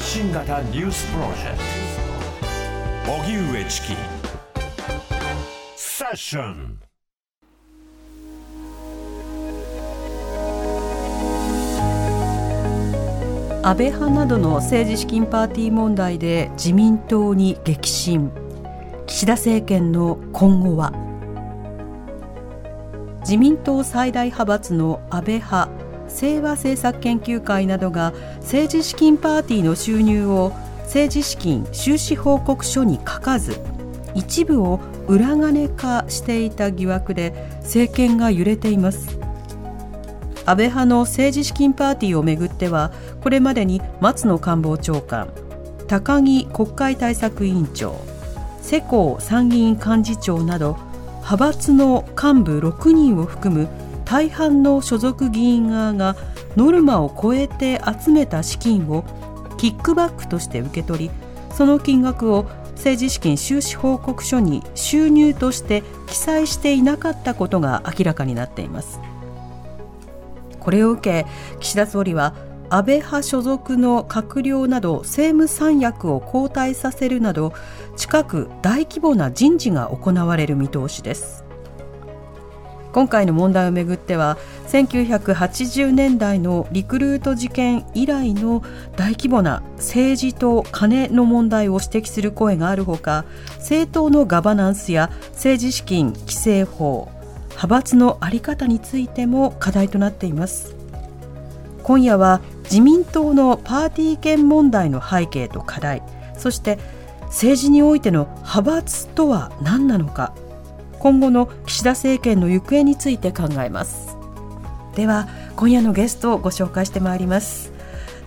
発信型ニュースプロジェクト。荻上チキ。セッション。安倍派などの政治資金パーティー問題で自民党に激震。岸田政権の今後は。自民党最大派閥の安倍派清和政策研究会などが政治資金パーティーの収入を政治資金収支報告書に書かず一部を裏金化していた疑惑で政権が揺れています。安倍派の政治資金パーティーをめぐってはこれまでに松野官房長官高木国会対策委員長世耕参議院幹事長など派閥の幹部6人を含む大半の所属議員側がノルマを超えて集めた資金をキックバックとして受け取りその金額を政治資金収支報告書に収入として記載していなかったことが明らかになっています。これを受け岸田総理は安倍派所属の閣僚など政務三役を交代させるなど近く大規模な人事が行われる見通しです。今回の問題をめぐっては1980年代のリクルート事件以来の大規模な政治と金の問題を指摘する声があるほか政党のガバナンスや政治資金規正法派閥の在り方についても課題となっています。今夜は自民党のパーティー券問題の背景と課題そして政治においての派閥とは何なのか今後の岸田政権の行方について考えます。では今夜のゲストをご紹介してまいります。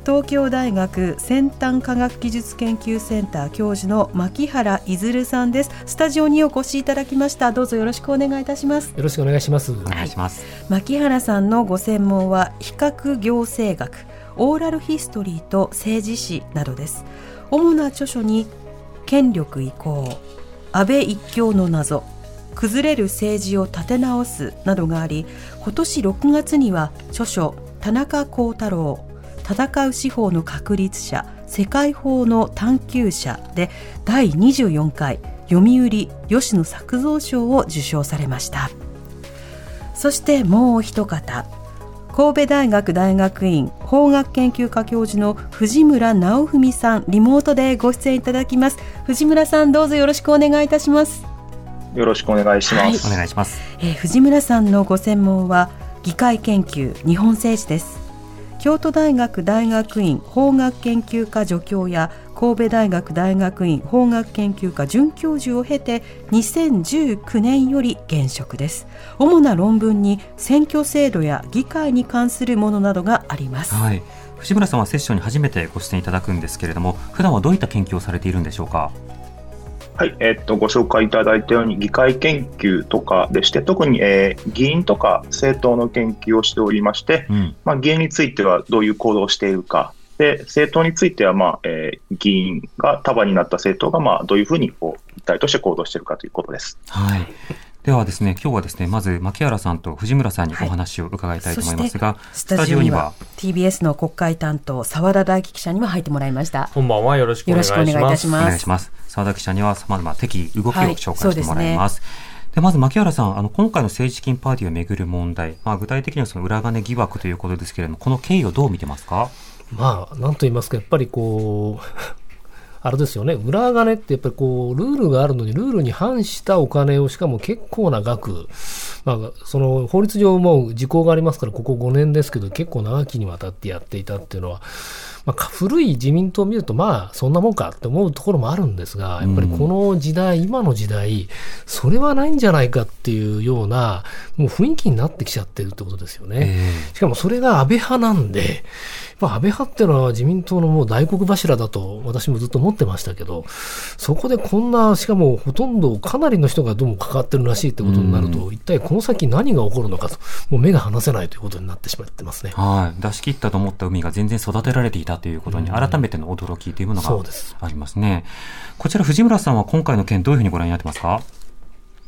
東京大学先端科学技術研究センター教授の牧原いずるさんです。スタジオにお越しいただきました。どうぞよろしくお願いいたします。よろしくお願いします。お願いします、牧原さんのご専門は比較行政学オーラルヒストリーと政治史などです。主な著書に権力移行安倍一強の謎崩れる政治を立て直すなどがあり今年6月には著書田中幸太郎戦う司法の確立者世界法の探求者で第24回読売吉野作造賞を受賞されました。そしてもう一方神戸大学大学院法学研究科教授の藤村直文さんリモートでご出演いただきます。藤村さんどうぞよろしくお願いいたします。よろしくお願いします。はい、お願いします。えー、藤村さんのご専門は議会研究日本政治です。京都大学大学院法学研究科助教や神戸大学大学院法学研究科准教授を経て2019年より現職です主な論文に選挙制度や議会に関するものなどがあります、はい、藤村さんはセッションに初めてご出演いただくんですけれども普段はどういった研究をされているんでしょうか？はい、えっと、ご紹介いただいたように議会研究とかでして、特に、えー、議員とか政党の研究をしておりまして、うん、まあ、議員についてはどういう行動をしているか、で政党については、まあえー、議員が束になった政党が、まあ、どういうふうにこう一体として行動しているかということです。はいではですね、今日はですね、まず牧原さんと藤村さんにお話を伺いたいと思いますが、はい、スタジオには TBS の国会担当澤田大樹記者にも入ってもらいました。こんばんは、よろしくお願いします。よろしくお願いいたします。お願いします。澤田記者には様々適宜動きを紹介してもらいます。はいで、まず、牧原さん、あの、今回の政治資金パーティーをめぐる問題、まあ、具体的にはその裏金疑惑ということですけれども、この経緯をどう見てますか？まあ、なんと言いますか、やっぱりこう、あれですよね、裏金ってやっぱりこう、ルールがあるのに、ルールに反したお金を、しかも結構な額、まあ、その法律上も時効がありますから、ここ5年ですけど、結構長きにわたってやっていたっていうのは、まあ、古い自民党を見ると、まあ、そんなもんかって思うところもあるんですが、やっぱりこの時代、うん、今の時代、それはないんじゃないかっていうような、もう雰囲気になってきちゃってるってことですよね。しかもそれが安倍派なんで、まあ、安倍派っていうのは自民党のもう大黒柱だと私もずっと思ってましたけど、そこでこんな、しかもほとんどかなりの人がどうも関わってるらしいってことになると、一体この先何が起こるのかと、もう目が離せないということになってしまってますね。はい。出し切ったと思った海が全然育てられていたということに、改めての驚きというものがありますね。こちら藤村さんは今回の件どういうふうにご覧になってますか？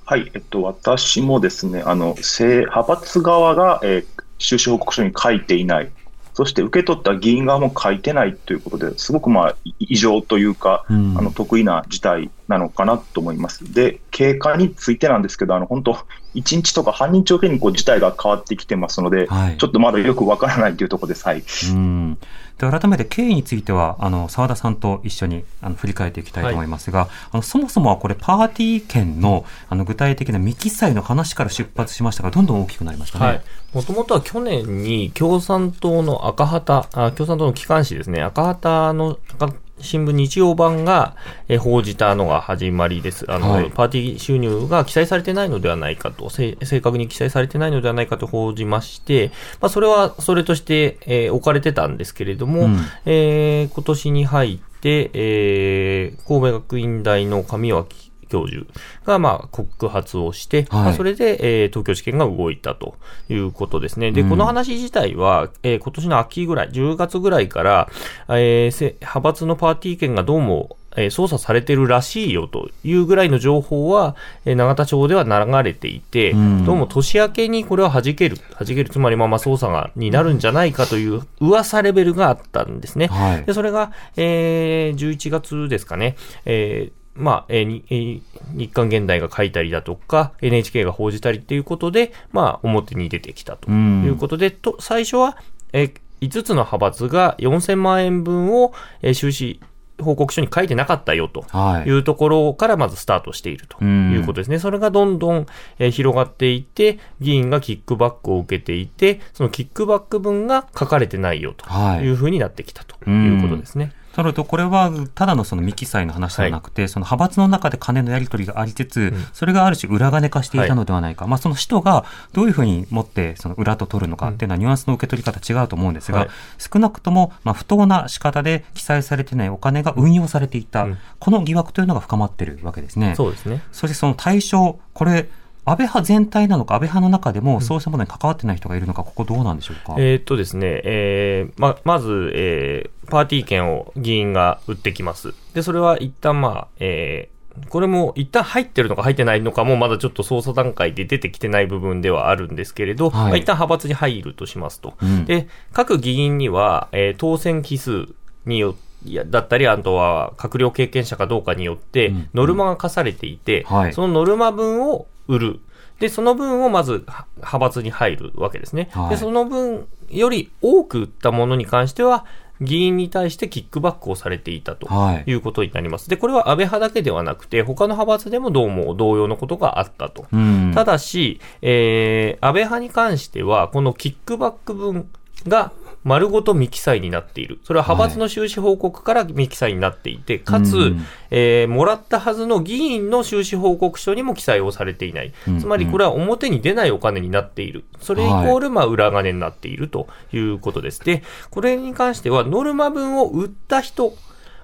はい、えっと、私もですね、あの、派閥側が、えー、収支報告書に書いていないそして受け取った議員側も書いてないということで、すごくまあ異常というか、うん、あの得意な事態なのかなと思います。で、経過についてなんですけど、あの本当、1日とか半日おきにこう事態が変わってきてますので、はい、ちょっとまだよくわからないというところです。はい、うん。で改めて経緯については、あの澤田さんと一緒にあの振り返っていきたいと思いますが、はい、あのそもそもはこれ、パーティー券のあの具体的な未記載の話から出発しましたが、どんどん大きくなりましたね。もともとは去年に共産党の赤旗、あ共産党の機関紙ですね、赤旗の赤新聞日曜版が、え報じたのが始まりです。あの、はい、パーティー収入が記載されてないのではないかと、正確に記載されてないのではないかと報じまして、まあ、それはそれとして、えー、置かれてたんですけれども、うん、えー、今年に入って、えー、神戸学院大の上脇教授が、まあ、告発をして、はい、まあ、それで、えー、東京地検が動いたということですね。で、うん、この話自体は、えー、今年の秋ぐらい、10月ぐらいから、えー、派閥のパーティー券がどうも、えー、操作されてるらしいよというぐらいの情報は、えー、永田町では流れていて、うん、どうも年明けにこれは弾ける、弾ける、つまりまあまあ操作がになるんじゃないかという噂レベルがあったんですね。はい、でそれが、えー、11月ですかね、えーまあ、えー、えー、日刊現代が書いたりだとか、NHK が報じたりっていうことで、まあ、表に出てきたということで、と、最初は、えー、5つの派閥が4000万円分を、えー、収支報告書に書いてなかったよとい。うところからまずスタートしているということですね。それがどんどん、えー、広がっていって、議員がキックバックを受けていて、そのキックバック分が書かれてないよとい。うふうになってきたということですね。なると、これはただのその未記載の話ではなくて、はい、その派閥の中で金のやり取りがありつつ、うん、それがある種裏金化していたのではないか、はい、まあ、その使途がど。ういうふうに持ってその裏と取るのかっていうのはニュアンスの受け取り方違うと思うんですが、はい、少なくともまあ不当な仕方で記載されてないお金が運用されていた、うん、この疑惑というのが深まっているわけですね。そうですね。そしてその対象、これ、安倍派全体なのか、安倍派の中でもそうしたものに関わってない人がいるのか、ここどうなんでしょうか？えー、っとですね、えー、ま、まず、えー、パーティー券を議員が売ってきます。で、それは一旦まあ、えー、これも一旦入ってるのか入ってないのかもまだちょっと捜査段階で出てきてない部分ではあるんですけれど、はい、まあ、一旦派閥に入るとしますと。うん、で、各議員には、えー、当選期数によって、いやだったり、あとは閣僚経験者かどうかによって、ノルマが課されていて、うんうんはい、そのノルマ分を売る。で、その分をまず派閥に入るわけですね。はい、で、その分より多く売ったものに関しては、議員に対してキックバックをされていたということになります。で、これは安倍派だけではなくて、他の派閥でもどうも同様のことがあったと。ただし、えー、安倍派に関しては、このキックバック分が丸ごと未記載になっている。それは派閥の収支報告から未記載になっていて、かつ、えー、もらったはずの議員の収支報告書にも記載をされていない。つまりこれは表に出ないお金になっている。それイコール、まあ、裏金になっているということです。で、これに関しては、ノルマ分を売った人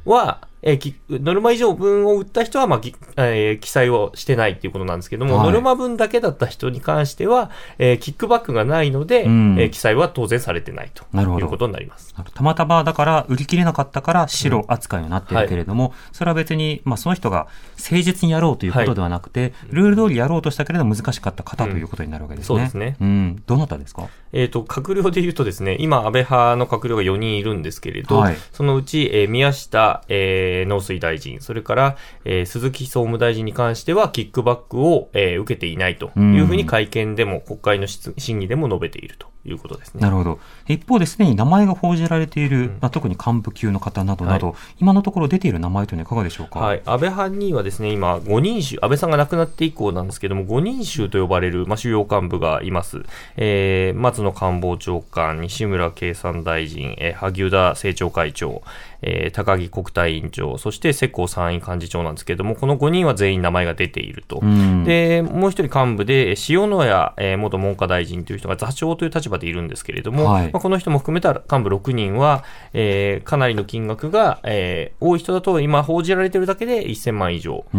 は、えー、ノルマ以上分を売った人は、まあ、えー、記載をしてないっていうことなんですけども、はい、ノルマ分だけだった人に関しては、えー、キックバックがないので、うん、えー、記載は当然されてないということになります。たまたまだから売り切れなかったから白扱いになってるけれども、うんはい、それは別に、まあ、その人が誠実にやろうということではなくて、はい、ルール通りやろうとしたけれど難しかった方ということになるわけですね。うん、そうですね。うん。どなたですか？えっ、と、閣僚で言うとですね、今、安倍派の閣僚が4人いるんですけれど、はい、そのうち、えー、宮下、えー、農水大臣、それから、えー、鈴木総務大臣に関しては、キックバックを、えー、受けていないというふうに会見でも、国会の審議でも述べていると。いうことですね。なるほど。一方ですでに名前が報じられている、うん、まあ、特に幹部級の方などなど、はい、今のところ出ている名前というのはいかがでしょうか？はい。安倍派にはですね、今、5人衆、安倍さんが亡くなって以降なんですけども、5人衆と呼ばれる、まあ、主要幹部がいます。えー、松野官房長官、西村経産大臣、えー、萩生田政調会長、えー、高木国対委員長、そして世耕参院幹事長なんですけれども、この5人は全員名前が出ていると。で、もう一人幹部で、塩谷、えー、元文科大臣という人が座長という立場でいるんですけれども、はい、まあ、この人も含めた幹部6人は、えー、かなりの金額が、えー、多い人だと今報じられているだけで1000万以上、少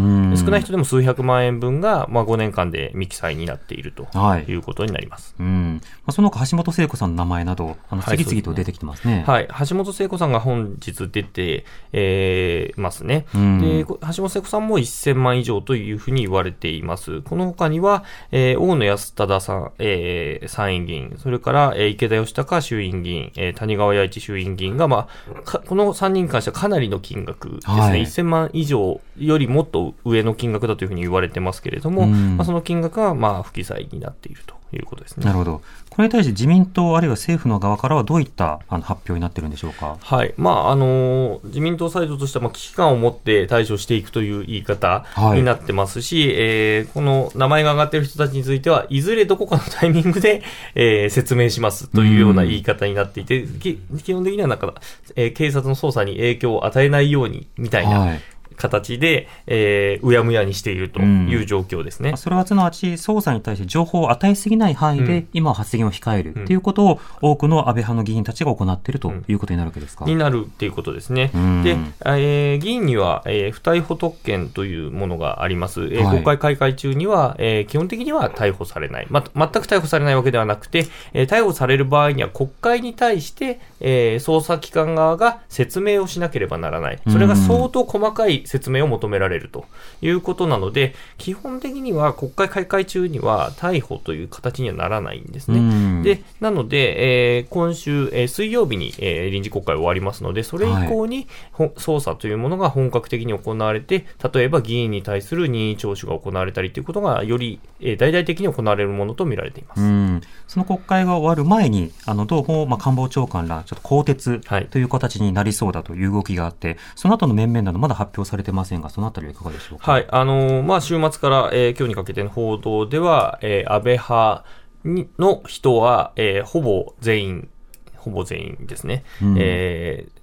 ない人でも数百万円分が、まあ、5年間で未記載になっているとい。うことになります。はい、うん。まあ、その他、橋本聖子さんの名前など、あの次々と出てきてますね。はい、はい、橋本聖子さんが本日出て、えー、ますね。うんで、こ橋本聖子さんも1000万以上というふうに言われています。この他には、えー、大野安忠さん、えー、参院議員、それから、えー、池田義孝衆院議員、えー、谷川弥一衆院議員が、まあ、かこの3人に関してはかなりの金額ですね。はい1000万以上よりもっと上の金額だというふうに言われてますけれども、うんまあ、その金額が、まあ、不記載になっているということですね。なるほど。これに対して自民党あるいは政府の側からはどういったあの発表になってるんでしょうか？はい。まあ、あのー自民党サイドとしては、まあ、危機感を持って対処していくという言い方はいになってますし、えーこの名前が挙がっている人たちについては、いずれどこかのタイミングで、えー説明しますというような言い方になっていて、き基本的にはなんか、えー警察の捜査に影響を与えないように、みたいは。ない形で、えーうやむやにしているという状況ですね。まあそれはすなわち、捜査に対して情報を与えすぎない範囲で、うん今は発言を控えるうんということを、多くの安倍派の議員たちが行っているということになるわけですか？になるっていうことですね。うんで、えー議員には、えー不逮捕特権というものがあります。えーはい国会開会中には、えー基本的には逮捕されない。ま、全く逮捕されないわけではなくて、えー逮捕される場合には国会に対して、えー捜査機関側が説明をしなければならない。それが相当細かい説明を求められるということなので、基本的には国会開会中には逮捕という形にはならないんですね。うんで、なので、えー今週、えー水曜日に、えー臨時国会終わりますので、それ以降に、ほん捜査というものが本格的に行われて、例えば議員に対する任意聴取が行われたりということが、より、えー大々的に行われるものと見られています。うん、その国会が終わる前に、あの、どうも、まあ、官房長官ら、ちょっと更迭はいという形になりそうだという動きがあって、その後の面々などまだ発表されてませんが、そのあたりはいかがでしょうか？はい、あのーまあ、週末から、えー今日にかけての報道では、えー安倍派にの人は、えーほぼ全員、ほぼ全員ですね。うんえー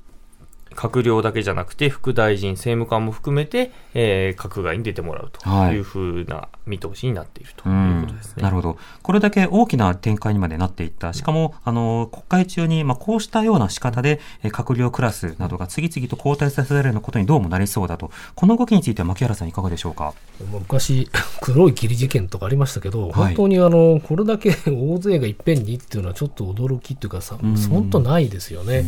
閣僚だけじゃなくて、副大臣、政務官も含めて、えー閣外に出てもらうとはいいうふうな見通しになっているとういうんことですね。なるほど。これだけ大きな展開にまでなっていった。しかも、あの、国会中に、まあ、こうしたような仕方で、えー閣僚クラスなどが次々と交代させられることにどうもなりそうだと。この動きについては、牧原さんいかがでしょうか？昔、黒い霧事件とかありましたけど、はい本当にあのこれだけ 大勢がいっぺんにっていうのはちょっと驚きっていうかさ、うん本当ないですよね。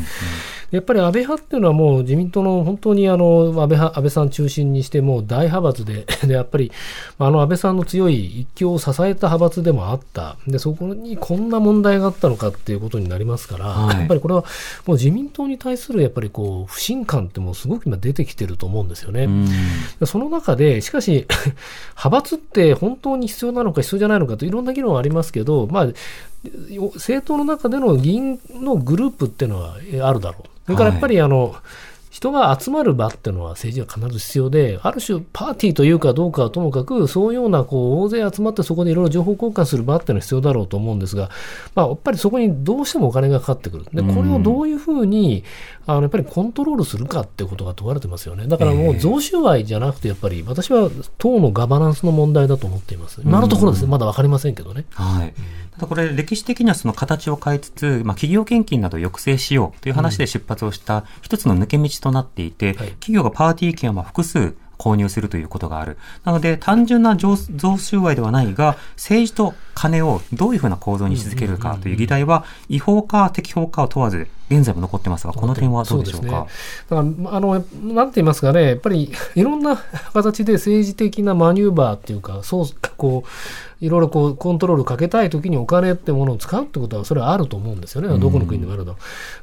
やっぱり安倍派っていうのはもう自民党の本当にあの安倍派安倍さん中心にしてもう大派閥で でやっぱりあの安倍さんの強い一強を支えた派閥でもあったでそこにこんな問題があったのかっていうことになりますから、はいやっぱりこれはもう自民党に対するやっぱりこう不信感ってもうすごく今出てきてると思うんですよね。うんその中で、しかし、派閥って本当に必要なのか必要じゃないのかといろんな議論はありますけど、まあ、政党の中での議員のグループっていうのはえあるだろう。それからやっぱりあの、人が集まる場っていうのは政治は必ず必要で、ある種パーティーというかどうかはともかく、そういうようなこう大勢集まってそこでいろいろ情報交換する場っていうのは必要だろうと思うんですが、まあ、やっぱりそこにどうしてもお金がかかってくる。で、これをどういうふうに、あの、やっぱりコントロールするかってことが問われてますよね。だからもう贈収賄じゃなくて、やっぱり私は党のガバナンスの問題だと思っています。今のところですね、まだわかりませんけどね。はい。ただこれ、歴史的にはその形を変えつつ、まあ、企業献金などを抑制しようという話で出発をした一つの抜け道となっていて、はい。企業がパーティー券をまあ複数購入するということがある。なので、単純な贈贈収賄ではないが、政治と金をどういうふうな構造にし続けるかという議題は、違法か適法かを問わず、現在も残ってますが、この点はどうでしょうか？そうねだから、あの、なんて言いますかね、やっぱり いろんな形で政治的なマニューバーっていうか、そう、こう、いろいろこうコントロールかけたいときにお金ってものを使うってことは、それはあると思うんですよね、どこの国でもあると。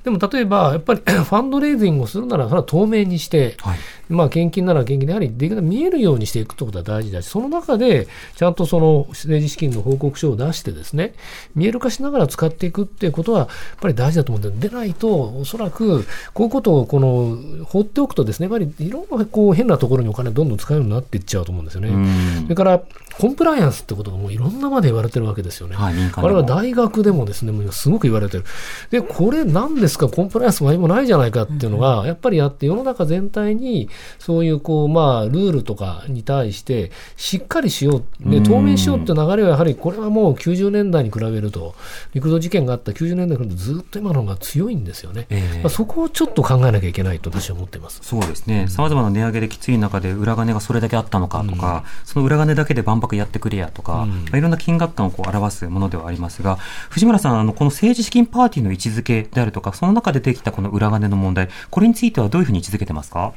でも例えば、やっぱり ファンドレイジングをするなら、それは透明にして、はい。まあ、献金なら献金で、やはりでき見えるようにしていくってことは大事だし、その中で、ちゃんとその政治資金の報告書を出してですね、見える化しながら使っていくっていうことは、やっぱり大事だと思うんで、でないと、おそらく、こういうことをこの放っておくとですね、やっぱりいろんなこう変なところにお金どんどん使うようになっていっちゃうと思うんですよね。うんそれから、コンプライアンスってことがもういろんなまで言われてるわけですよね。はい、民間これ。は大学でもですね、もうすごく言われてる。で、これ何ですか、コンプライアンスも何もないじゃないかっていうのが、やっぱりあって、世の中全体に、そういう、こう、まあ、ルールとかに対して、しっかりしよう、で、透明しようって流れは、やはり、これはもう90年代に比べると、陸上事件があった90年代に比べるとずっと今の方が強いんですよね、えー、まあ、そこをちょっと考えなきゃいけないと私は思ってます。そうですね、さまざまな値上げできつい中で、裏金がそれだけあったのかとか、うん、その裏金だけで万博やってくれやとか、うん、まあ、いろんな金額感をこう表すものではありますが、藤村さん、あのこの政治資金パーティーの位置づけであるとか、その中でできたこの裏金の問題、これについてはどういうふうに位置づけてますか？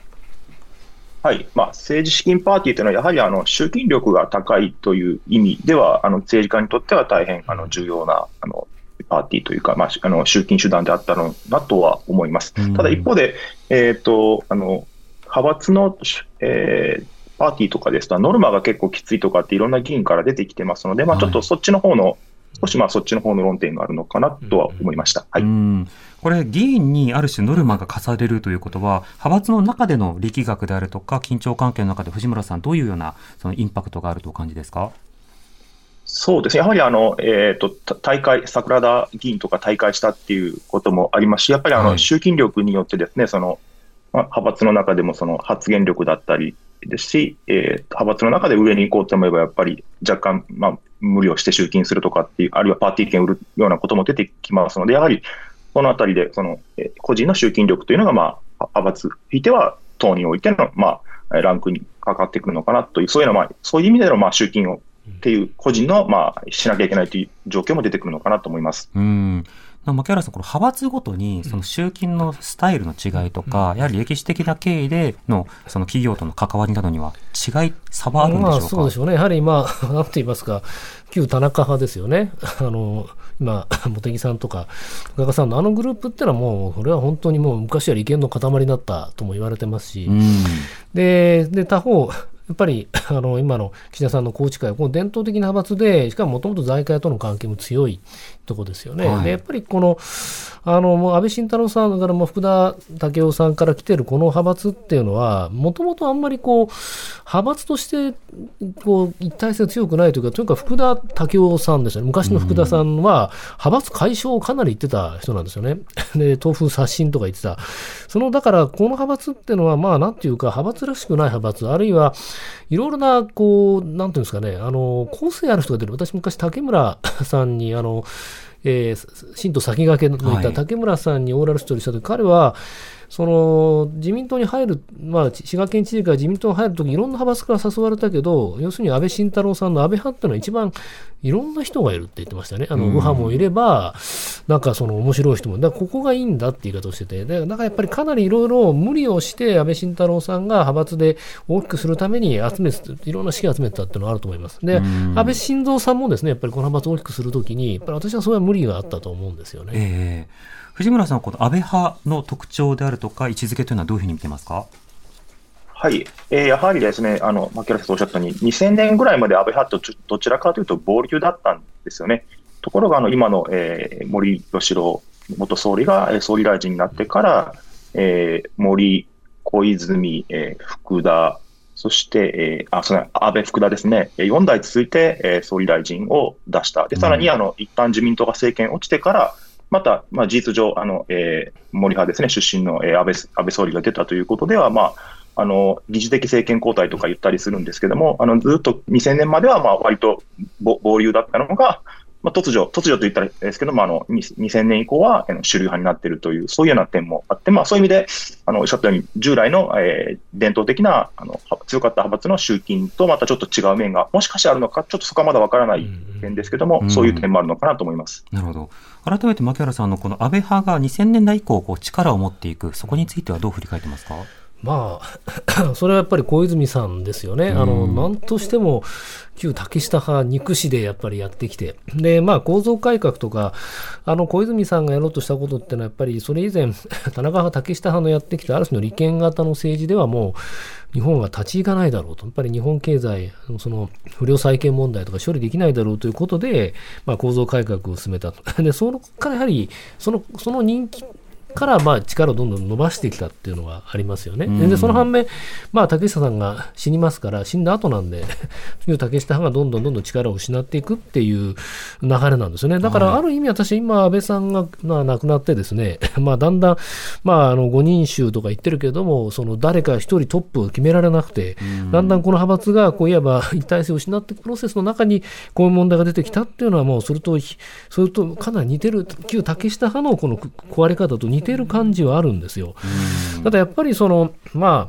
はいまあ、政治資金パーティーというのは、やはりあの集金力が高いという意味では、あの政治家にとっては大変あの重要なあのパーティーというか、まあ、あの集金手段であったのだとは思います。ただ一方で、えーと、あの派閥の、えー、パーティーとかですと、ノルマが結構きついとかっていろんな議員から出てきてますので、まあ、ちょっとそっちの方の、はい、少しまあそっちの方の論点があるのかなとは思いました。はい、これ、議員にある種ノルマが課されるということは、派閥の中での力学であるとか、緊張関係の中で藤村さん、どういうようなそのインパクトがあるとお感じですか？そうですね、やはりあの、えーと、大会、桜田議員とか大会したっていうこともありますし、やっぱりあの、集金力によってですね、そのまあ、派閥の中でもその発言力だったりですし、えー、派閥の中で上に行こうと思えば、やっぱり若干、まあ、無理をして集金するとかっていう、あるいはパーティー券売るようなことも出てきますので、やはりそのあたりで、その、えー、個人の集金力というのが、まあ、派閥、ひいては党においての、まあ、ランクにかかってくるのかなという、そういうのまあ、そういう意味での、まあ、集金をっていう個人の、まあ、しなきゃいけないという状況も出てくるのかなと思います。うん牧原さん、この派閥ごとに、その集金のスタイルの違いとか、やはり歴史的な経緯での、その企業との関わりなどには、違い、差はあるんでしょうか、まあ、そうでしょうね。やはり、まあ、なんて言いますか、旧田中派ですよね。あの、今、茂木さんとか、深川さんのあのグループってのはもう、これは本当にもう昔は利権の塊だったとも言われてますし、で、で、他方、やっぱり あの今の岸田さんの宏池会はこの伝統的な派閥で、しかももともと財界との関係も強いとこですよね。はい、でやっぱりこのあのもう安倍晋太郎さんからも福田赳夫さんから来てるこの派閥っていうのは、もともとあんまりこう派閥としてこう一体性強くないというか、とにかく福田赳夫さんですよね、昔の福田さんは派閥解消をかなり言ってた人なんですよね。で豆腐刷新とか言ってた。そのだからこの派閥っていうのは、まあなんていうか、派閥らしくない派閥、あるいはいろいろな、こう、なんていうんですかね、あの、構成ある人が出る。私昔竹村さんに、あの、えー、新党先駆けのいた竹村さんにオーラルストーリーしたとき、はい、彼は、その自民党に入る、まあ、滋賀県知事から自民党に入るとき、いろんな派閥から誘われたけど、要するに安倍晋太郎さんの安倍派っていうのは一番いろんな人がいるって言ってましたね。あの、右派もいれば、なんかその面白い人も、だからここがいいんだって言い方をしてて、だからやっぱりかなりいろいろ無理をして安倍晋太郎さんが派閥で大きくするために集め、いろんな資金集めたっていうのはあると思います。で、安倍晋三さんもですね、やっぱりこの派閥を大きくするときに、やっぱり私はそれは無理があったと思うんですよね。えー藤村さんはこの安倍派の特徴であるとか、位置づけというのはどういうふうに見てますか？はい、えー、やはりですね、あの、牧原さんおっしゃったように、2000年ぐらいまで安倍派とどちらかというと、暴流だったんですよね。ところが、あの、今の、えー、森喜朗元総理が総理大臣になってから、えー、森、小泉、えー、福田、そして、えー、あ、その安倍福田ですね、4代続いて、えー、総理大臣を出した。で、さらに、あの、一旦自民党が政権落ちてから、また、まあ、事実上、あの、えー、森派ですね、出身の、えー、安倍、安倍総理が出たということでは、まあ、あの、疑似的政権交代とか言ったりするんですけども、あの、ずっと2000年までは、まあ、割と暴流だったのが、まあ、突如、突如と言ったらですけども、あの、2000年以降は、主流派になっているという、そういうような点もあって、まあ、そういう意味で、あの、おっしゃったように、従来の、えー、伝統的な、あの、強かった派閥の集金とまたちょっと違う面が、もしかしてあるのか、ちょっとそこはまだわからない点ですけども、うん、そういう点もあるのかなと思います。なるほど。改めて牧原さんのこの安倍派が2000年代以降、こう、力を持っていく、そこについてはどう振り返ってますか？まあ、それはやっぱり小泉さんですよね。あの、なんとしても、旧竹下派、憎しでやっぱりやってきて。で、まあ、構造改革とか、あの、小泉さんがやろうとしたことってのは、やっぱり、それ以前、田中派、竹下派のやってきた、ある種の利権型の政治ではもう、日本は立ち行かないだろうと。やっぱり日本経済、その、不良債権問題とか処理できないだろうということで、まあ、構造改革を進めたと。で、そのからやはり、その、その人気、からまあ力をどんどん伸ばしてきたっていうのがありますよね。でその反面、まあ、竹下さんが死にますから、死んだ後なんで、旧竹下派がどんどんどんどん力を失っていくっていう流れなんですよね。だから、ある意味私、今、安倍さんが、まあ、亡くなってですね、まあ、だんだん、まあ、あの、5人衆とか言ってるけども、その誰か一人トップを決められなくて、だんだんこの派閥が、こういわば一体性を失っていくプロセスの中に、こういう問題が出てきたっていうのは、もう、それと、それとかなり似てる、旧竹下派のこの壊れ方と似似てる感じはあるんですよ。ただやっぱりその、ま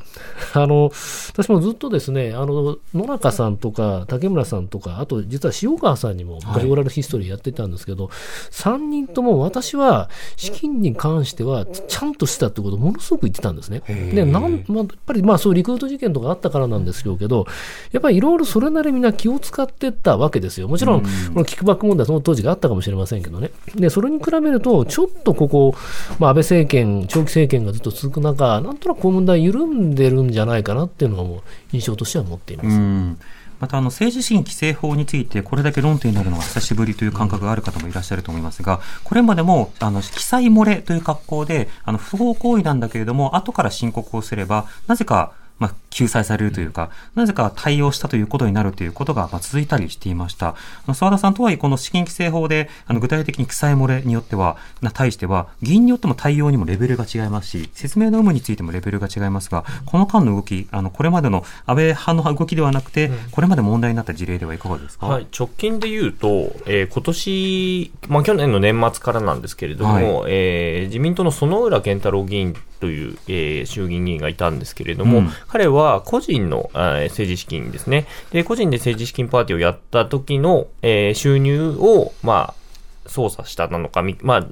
あ、あの、私もずっとですね、あの、野中さんとか竹村さんとか、あと実は塩川さんにも昔オラルヒストリーやってたんですけど、はい、3人とも私は資金に関してはちゃんとしたってことをものすごく言ってたんですね。で、なん、まあ、やっぱりまあそういうリクルート事件とかあったからなんですけど、やっぱりいろいろそれなりみんな気を使ってったわけですよ。もちろん、このキックバック問題その当時があったかもしれませんけどね。で、それに比べると、ちょっとここ、まあ安倍政権、長期政権がずっと続く中、なんとなくこの問題緩んでるんじゃないかなっていうのはもう印象としては持っています。またあの政治資金規正法についてこれだけ論点になるのは久しぶりという感覚がある方もいらっしゃると思いますが、これまでもあの記載漏れという格好であの不法行為なんだけれども後から申告をすればなぜかまあ、救済されるというか、なぜか対応したということになるということが、まあ、続いたりしていました。澤田さんとはいえ、この資金規正法で、あの具体的に記載漏れによっては、な対しては、議員によっても対応にもレベルが違いますし、説明の有無についてもレベルが違いますが、この間の動き、あのこれまでの安倍派の動きではなくて、これまで問題になった事例ではいかがですか、はい、直近で言うと、えー、今年、まあ、去年の年末からなんですけれども、はい、えー、自民党の薗浦健太郎議員という、えー、衆議院議員がいたんですけれども、うん、彼は個人の、え、政治資金ですね。で、個人で政治資金パーティーをやった時の、えー、収入を、まあ、操作したなのか、まあ、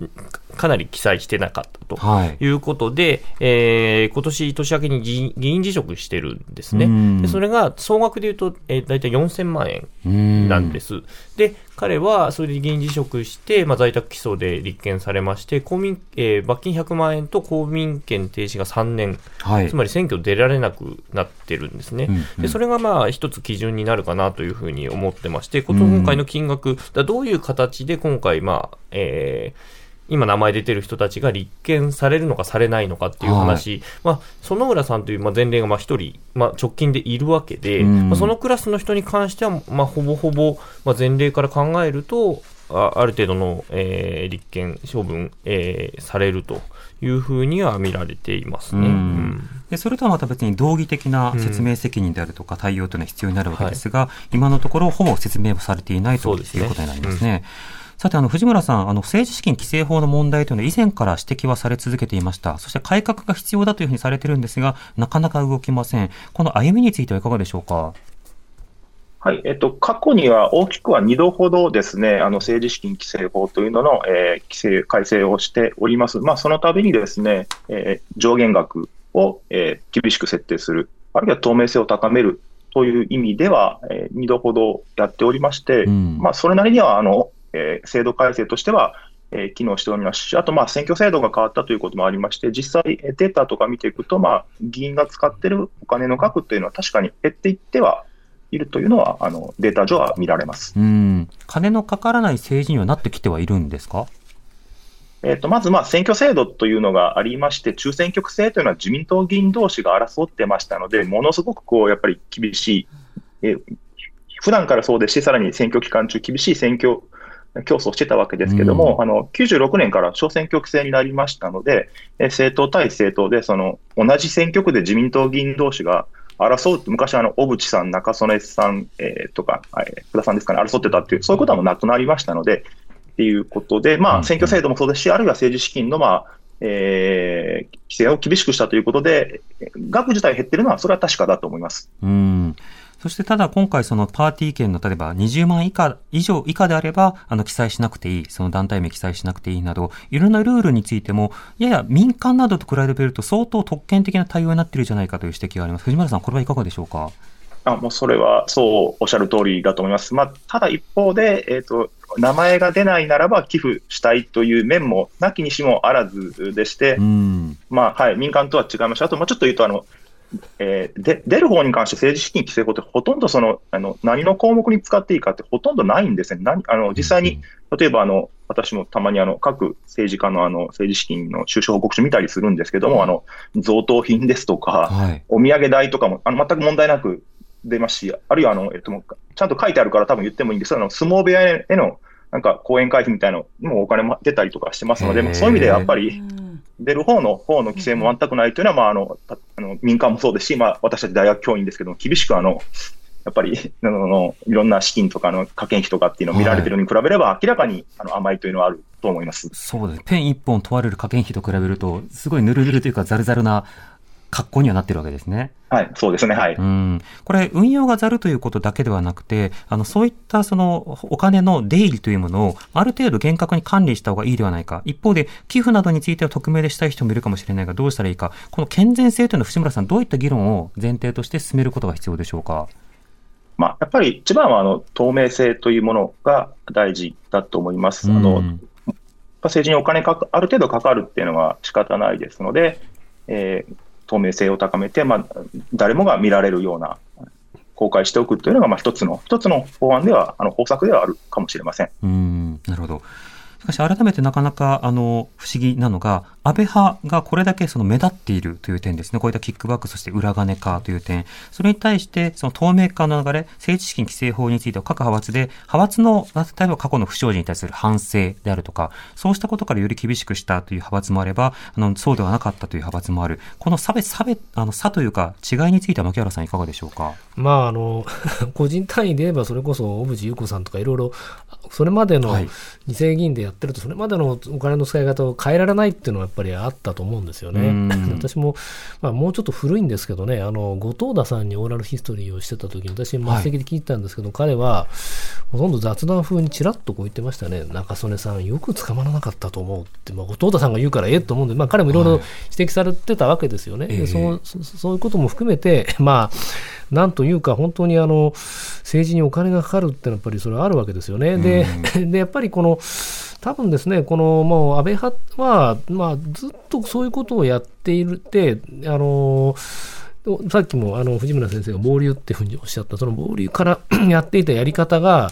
かなり記載してなかったとい。うことで、はい、えー、今年年明けに議員辞職してるんですね。でそれが総額でいうと、えー、大体4000万円なんです。で、彼はそれで議員辞職して、まあ、在宅起訴で立件されまして、公民、えー、罰金100万円と公民権停止が3年、はい、つまり選挙出られなくなってるんですね。うんうん、でそれがまあ一つ基準になるかなというふうに思ってまして、今回の金額、どういう形で今回、まあ、えー今名前出てる人たちが立件されるのかされないのかっていう話、はい、まあ、園村さんというまあ前例がまあ1人、まあ、直近でいるわけで、まあ、そのクラスの人に関しては、まあ、ほぼほぼ、まあ、前例から考えると、あある程度の、えー、立件、処分、えー、されるというふうには見られていますね。うん、でそれとはまた別に道義的な説明責任であるとか対応というのは必要になるわけですが、はい、今のところほぼ説明されていないということになりますね。さて、あの、藤村さん、あの、政治資金規正法の問題というのは以前から指摘はされ続けていました。そして改革が必要だというふうにされてるんですが、なかなか動きません。この歩みについてはいかがでしょうか？はい、えっと、過去には大きくは2度ほどですね、あの政治資金規正法というのの、えー、規制、改正をしております。まあ、その度にですね、えー、上限額を、えー、厳しく設定する、あるいは透明性を高めるという意味では、えー、2度ほどやっておりまして、うん、まあ、それなりには、あの、えー、制度改正としては、えー、機能しておりますし、あと、まあ、選挙制度が変わったということもありまして、実際、データとか見ていくと、まあ、議員が使っているお金の額というのは確かに減っていってはいるというのは、あのデータ上は見られます。うん。金のかからない政治にはなってきてはいるんですか？えーと、まず、まあ、選挙制度というのがありまして、中選挙区制というのは自民党議員同士が争ってましたので、ものすごくこうやっぱり厳しい、えー、普段からそうですし、さらに選挙期間中、厳しい選挙競争してたわけですけども、うん、あの96年から小選挙区制になりましたので、政党対政党でその同じ選挙区で自民党議員同士が争うって、昔あの小渕さん、中曽根さん、えー、とか、えー、福田さんですかね、争ってたっていう、そういうことはもうなくなりましたので、っていうことで、まあ、選挙制度もそうですし、あるいは政治資金の、まあえー、規制を厳しくしたということで、額自体減ってるのは、それは確かだと思います。うんそしてただ今回そのパーティー券の例えば20万以下、以上以下であれば、あの記載しなくていい、その団体名記載しなくていいなど、いろんなルールについても、やや民間などと比べると相当特権的な対応になっているんじゃないかという指摘があります。藤村さん、これはいかがでしょうか？あもうそれはそうおっしゃる通りだと思います。まあ、ただ一方で、えっ、ー、と、名前が出ないならば寄付したいという面もなきにしもあらずでして、まあ、はい、民間とは違いました。あと、もうちょっと言うと、あの、えー、で出る方に関して政治資金規正法ってほとんどそのあの何の項目に使っていいかってほとんどないんですね。何あの実際に、例えばあの私もたまにあの各政治家のあの政治資金の収支報告書見たりするんですけども、あの贈答品ですとか、はい、お土産代とかもあの全く問題なく出ますし、あるいはあの、えっと、ちゃんと書いてあるから多分言ってもいいんですけど、相撲部屋へのなんか講演会費みたいなのにもお金も出たりとかしてますので、そういう意味でやっぱり、出る方の方の規制も全くないというのは、まあ、あのあの民間もそうですし、まあ、私たち大学教員ですけども、厳しくあの、やっぱり、あの、いろんな資金とかの加減費とかっていうのを見られてるのに比べれば、明らかにあの甘いというのはあると思います。そうです。ペン一本問われる加減費と比べると、すごいぬるぬるというか、ざるざるな格好にはなってるわけですね。はい、そうですね、はい。うん。これ、運用がざるということだけではなくて、あの、そういったその、お金の出入りというものを、ある程度厳格に管理した方がいいではないか。一方で、寄付などについては匿名でしたい人もいるかもしれないが、どうしたらいいか。この健全性というのは、藤村さん、どういった議論を前提として進めることが必要でしょうか？まあ、やっぱり一番はあの透明性というものが大事だと思います。あの政治にお金かある程度かかるっていうのは仕方ないですので、えー、透明性を高めて、まあ、誰もが見られるような公開しておくというのが、まあ、一つの、一つの法案では、あの方策ではあるかもしれません。うんなるほど。しかし改めてなかなかあの不思議なのが、安倍派がこれだけその目立っているという点ですね。こういったキックバック、そして裏金化という点。それに対して、その透明化の流れ、政治資金規正法については各派閥で、派閥の、例えば過去の不祥事に対する反省であるとか、そうしたことからより厳しくしたという派閥もあれば、あの、そうではなかったという派閥もある。この差別、差別、あの、差というか、違いについては牧原さんいかがでしょうか？まあ、あの、個人単位で言えば、それこそ小渕優子さんとかいろいろ、それまでの二世議員でやってると、それまでのお金の使い方を変えられないっていうのはやっぱりあったと思うんですよね。私も、まあ、もうちょっと古いんですけどね、あの後藤田さんにオーラルヒストリーをしてた時に、私、末席で聞いたんですけど、はい、彼はほとんど雑談風にちらっとこう言ってましたね、中曽根さん、よく捕まらなかったと思うって、まあ、後藤田さんが言うからええと思うんで、まあ、彼もいろいろ指摘されてたわけですよね。はい、そうそういうことも含めて、まあなんというか、本当にあの政治にお金がかかるってのはやっぱりそれはあるわけですよね。で でやっぱりこの多分ですね、このもう安倍派は、まあ、ずっとそういうことをやっているって、あのさっきもあの藤村先生が暴流っていうふうにおっしゃった、その暴流から やっていたやり方が、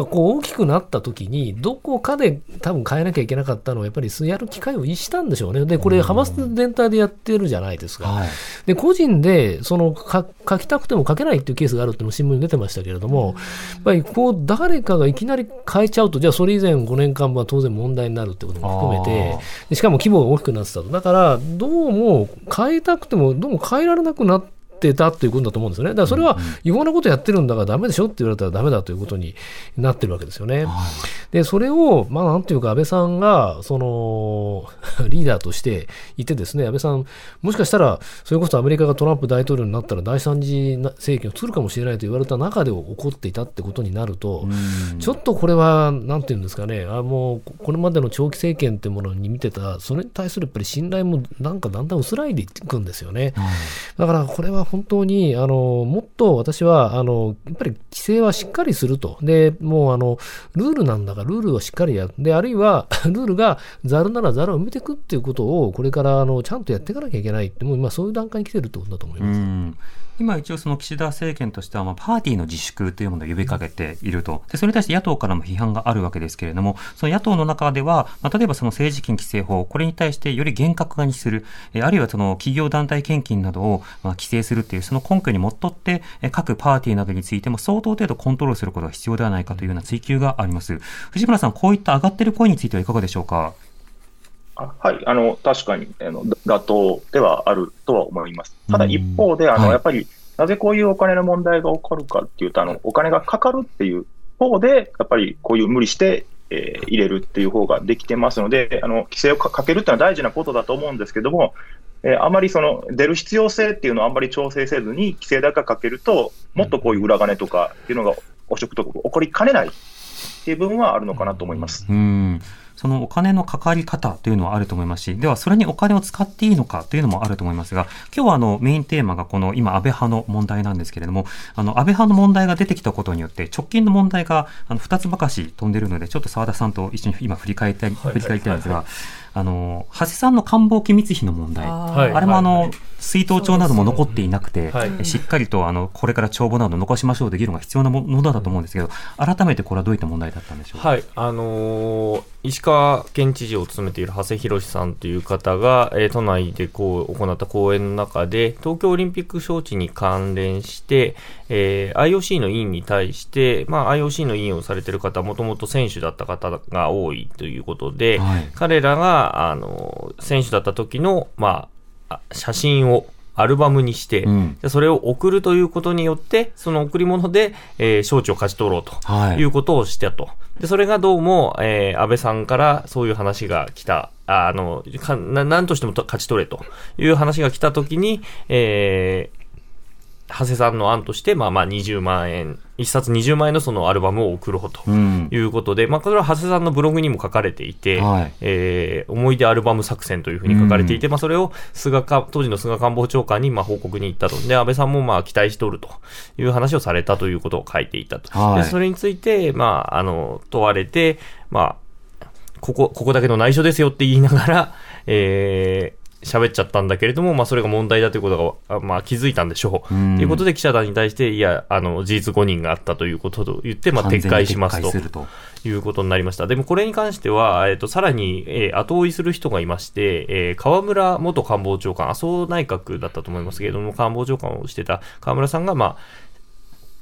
まあ、こう大きくなった時に、どこかで多分変えなきゃいけなかったのは、やっぱりやる機会を逸したんでしょうね。で、これ、ハマス全体でやってるじゃないですか。はい、で、個人で、その、書きたくても書けないっていうケースがあるっていうのも新聞に出てましたけれども、やっぱりこう、誰かがいきなり変えちゃうと、じゃあそれ以前5年間は当然問題になるってことも含めて、しかも規模が大きくなってたと。だから、どうも変えたくても、どうも変えられなくなって、ってたということだと思うんですよね。だからそれは違法なことやってるんだからだめでしょって言われたらだめだということになってるわけですよね。はい、で、それを、まあなんていうか安倍さんが、その、リーダーとしていてですね、安倍さん、もしかしたら、それこそアメリカがトランプ大統領になったら第三次政権を作るかもしれないと言われた中で起こっていたってことになると、ちょっとこれは、なんていうんですかね、あもう、これまでの長期政権ってものに見てた、それに対するやっぱり信頼もなんかだんだん薄らいでいくんですよね。だからこれは本当に、あの、もっと私は、あの、やっぱり規制はしっかりすると。で、もう、あの、ルールなんだから、ルールをしっかりやる。で、あるいは、ルールがざるならざるを埋めていくっていうことを、これから、あの、ちゃんとやっていかなきゃいけないって、もう今そういう段階に来てるってことだと思います。今一応その岸田政権としては、まあ、パーティーの自粛というものを呼びかけていると。で、それに対して野党からも批判があるわけですけれども、その野党の中では、まあ、例えばその政治金規正法、これに対してより厳格化にする、えあるいはその企業団体献金などを、まあ、規制するっていう、その根拠にもっとって、え各パーティーなどについても相当程度コントロールすることが必要ではないかというような追及があります。藤村さん、こういった上がっている声についてはいかがでしょうか？はい、あの確かにあの妥当ではあるとは思います。ただ一方で、あの、はい、やっぱりなぜこういうお金の問題が起こるかっていうと、あのお金がかかるっていう方で、やっぱりこういう無理して、えー、入れるっていう方ができてますので、あの規制をかけるっていうのは大事なことだと思うんですけども、えー、あまりその出る必要性っていうのをあんまり調整せずに、規制だけかけると、もっとこういう裏金とかっていうのが汚職とか起こりかねないっていう部分はあるのかなと思います。うんそのお金のかかり方というのはあると思いますし、ではそれにお金を使っていいのかというのもあると思いますが、今日はあのメインテーマがこの今安倍派の問題なんですけれども、あの安倍派の問題が出てきたことによって直近の問題があの2つばかし飛んでるので、ちょっと澤田さんと一緒に今振り返りたい、振り返りたいんですが、あの、橋さんの官房機密費の問題、あれもあの、水頭帳なども残っていなくて、しっかりとあのこれから帳簿など残しましょうという議論が必要なものだと思うんですけど、改めてこれはどういった問題だったんでしょうはい、あのー、石川県知事を務めている長谷博さんという方が、えー、都内でこう行った講演の中で、東京オリンピック招致に関連して、えー、IOC の委員に対して、まあ、IOC の委員をされている方、もともと選手だった方が多いということで、はい、彼らがあの選手だった時の、まあ、写真をアルバムにして、うんでそれを送るということによって、その贈り物で、えー招致を勝ち取ろうとはいいうことをしたと。で、それがどうも、えー安倍さんからそういう話が来た。ああの、かななんとしてもと勝ち取れという話が来たときに、えー長谷さんの案として、まあまあ20万円、一冊20万円のそのアルバムを送ろうとうんいうことで、まあこれは長谷さんのブログにも書かれていて、はいえー思い出アルバム作戦というふうに書かれていて、まあそれを菅か、当時の菅官房長官にまあ報告に行ったと。で、安倍さんもまあ期待しておるという話をされたということを書いていたと。はいで、それについて、まあ、あの、問われて、まあ、ここ、ここだけの内緒ですよって言いながら、えー喋っちゃったんだけれども、まあ、それが問題だということが、あまあ、気づいたんでしょう。うんということで、記者団に対して、いや、あの、事実誤認があったということと言って、まあ、撤回しますということになりました。でも、これに関しては、えっ、と、さらに、えー後追いする人がいまして、えー河村元官房長官、麻生内閣だったと思いますけれども、官房長官をしてた河村さんが、まあ、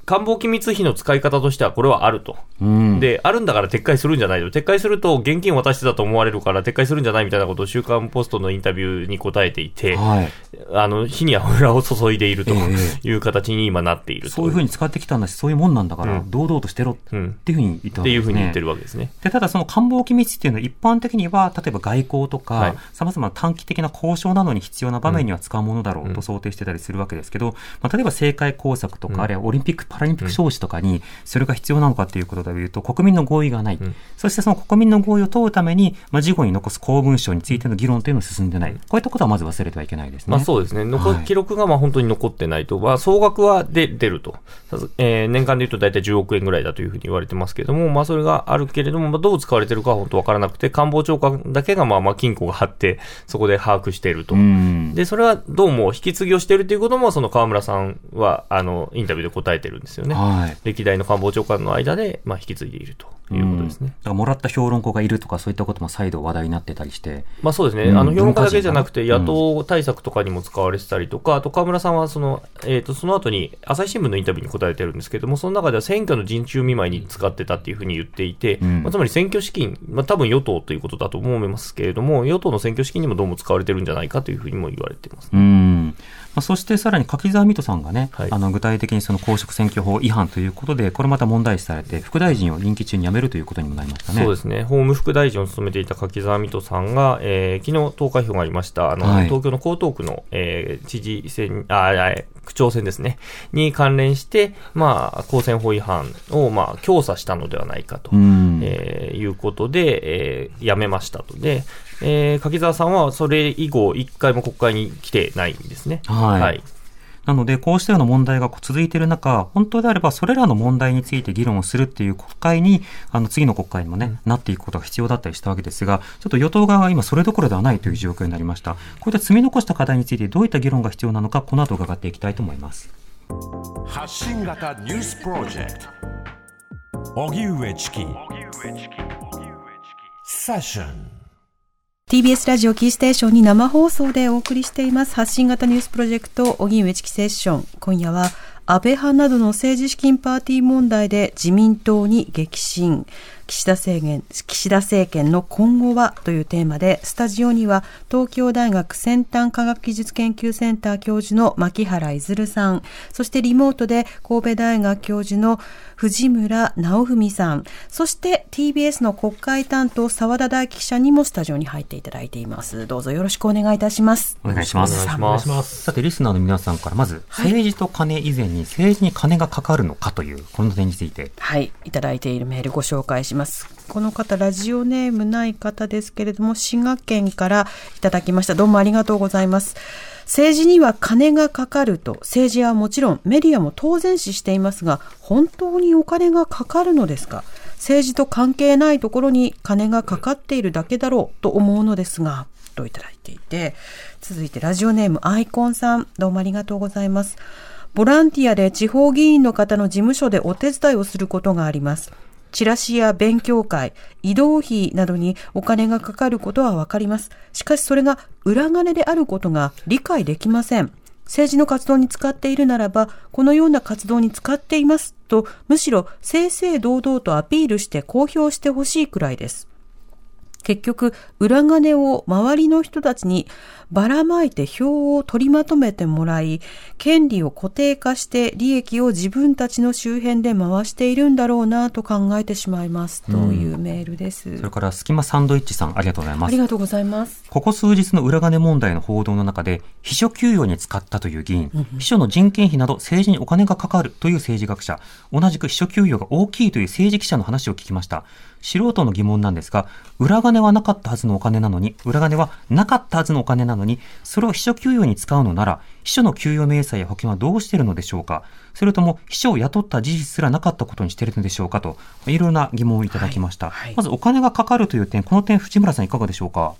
官房機密費の使い方としてはこれはあると。うんで、あるんだから撤回するんじゃないと。撤回すると現金渡してたと思われるから撤回するんじゃないみたいなことを週刊ポストのインタビューに答えていて、はい。あの、火に油を注いでいるとえいう形に今なっていると。そういうふうに使ってきたんだし、そういうもんなんだから、うん堂々としてろっうん。ていうふうに言ったわってけですね。いうふうに言ってるわけですね。で、ただその官房機密っていうのは一般的には、例えば外交とはいか、様々な短期的な交渉などに必要な場面には使うものだろううんと想定してたりするわけですけど、まあ、例えば政界工作とうんか、あるいはオリンピック・パラリンピック招致とかに、それが必要なのかっていうことでいうと、国民の合意がない。うんそしてその国民の合意を問うために、まあ、事後に残す公文書についての議論というのを進んでない。こういったことはまず忘れてはいけないですね。まあそうですね。残はい記録がまあ本当に残ってないと、まあ総額はで出ると。えー年間で言うと大体10億円ぐらいだというふうに言われてますけれども、まあそれがあるけれども、まあどう使われてるかは本当わからなくて、官房長官だけがまあまあ金庫があって、そこで把握していると。うん。で、それはどうも引き継ぎをしているということも、その河村さんは、あの、インタビューで答えてるんですよね。はい。歴代の官房長官の間で、まあ、引き継いでいるということですね。うんだからもらった評論家がいるとか、そういったことも再度話題になってたりして。まあそうですね。うんあの、評論家だけじゃなくて、野党対策とかにも使われてたりとか、あと河村さんは、その、えっ、と、その後に、朝日新聞のインタビューに答えてるんですけども、その中では選挙の陣中見舞いに使ってたっていうふうに言っていて、うんまあ、つまり選挙資金、まあ多分与党ということだと思いますけれども、与党の選挙資金にもどうも使われてるんじゃないかというふうにも言われてます。うん。まあ、そしてさらに柿沢水戸さんがね、はいあの具体的にその公職選挙法違反ということで、これまた問題視されて、副大臣を任期中に辞めるということにもなりましたね。そうですね、法務副大臣を務めていた柿沢水戸さんが、えー昨日投開票がありました、あのはい東京の江東区の、えー知事選ああ、区長選ですね、に関連して、まあ、公選法違反を、まあ、強査したのではないかと、うん。えーいうことで、えー辞めましたと。で、えー柿沢さんはそれ以後、一回も国会に来てないんですね。はい。はい。なので、こうしたような問題が続いている中、本当であれば、それらの問題について議論をするっていう国会に、あの、次の国会にもね、なっていくことが必要だったりしたわけですが、ちょっと与党側が今それどころではないという状況になりました。こういった積み残した課題についてどういった議論が必要なのか、この後伺っていきたいと思います。発信型ニュースプロジェクト。荻上チキ。セッション TBS ラジオキーステーションに生放送でお送りしています。発信型ニュースプロジェクト荻上チキセッション。今夜は安倍派などの政治資金パーティー問題で自民党に激震。岸田政権岸田政権の今後はというテーマでスタジオには東京大学先端科学技術研究センター教授の牧原いずるさんそしてリモートで神戸大学教授の藤村直文さんそして TBS の国会担当澤田大樹記者にもスタジオに入っていただいていますどうぞよろしくお願いいたしますお願。いします。さて、リスナーの皆さんから、まず、政治と金以前に政治に金がかかるのかという、この点について。はい、いただいているメールご紹介します。ますこの方、ラジオネームない方ですけれども、滋賀県からいただきました。どうもありがとうございます。政治には金がかかると、政治はもちろんメディアも当然視していますが、本当にお金がかかるのですか？政治と関係ないところに金がかかっているだけだろうと思うのですが、といただいていて、続いてラジオネームアイコンさん、どうもありがとうございます。ボランティアで地方議員の方の事務所でお手伝いをすることがあります。チラシや勉強会、移動費などにお金がかかることはわかります。しかしそれが裏金であることが理解できません。政治の活動に使っているならば、このような活動に使っていますと、むしろ正々堂々とアピールして公表してほしいくらいです。結局、裏金を周りの人たちにばらまいて票を取りまとめてもらい、権利を固定化して利益を自分たちの周辺で回しているんだろうなと考えてしまいますというメールです。それから隙間サンドイッチさんありがとうございます。ありがとうございます。ここ数日の裏金問題の報道の中で、秘書給与に使ったという議員、秘書の人件費など政治にお金がかかるという政治学者、同じく秘書給与が大きいという政治記者の話を聞きました。素人の疑問なんですが、裏金はなかったはずのお金なのに、裏金はなかったはずのお金なのに、それを秘書給与に使うのなら、秘書の給与明細や保険はどうしているのでしょうか？それとも秘書を雇った事実すらなかったことにしているのでしょうか？と、いろいろな疑問をいただきました。はいはい、まずお金がかかるという点、この点、藤村さんいかがでしょうか？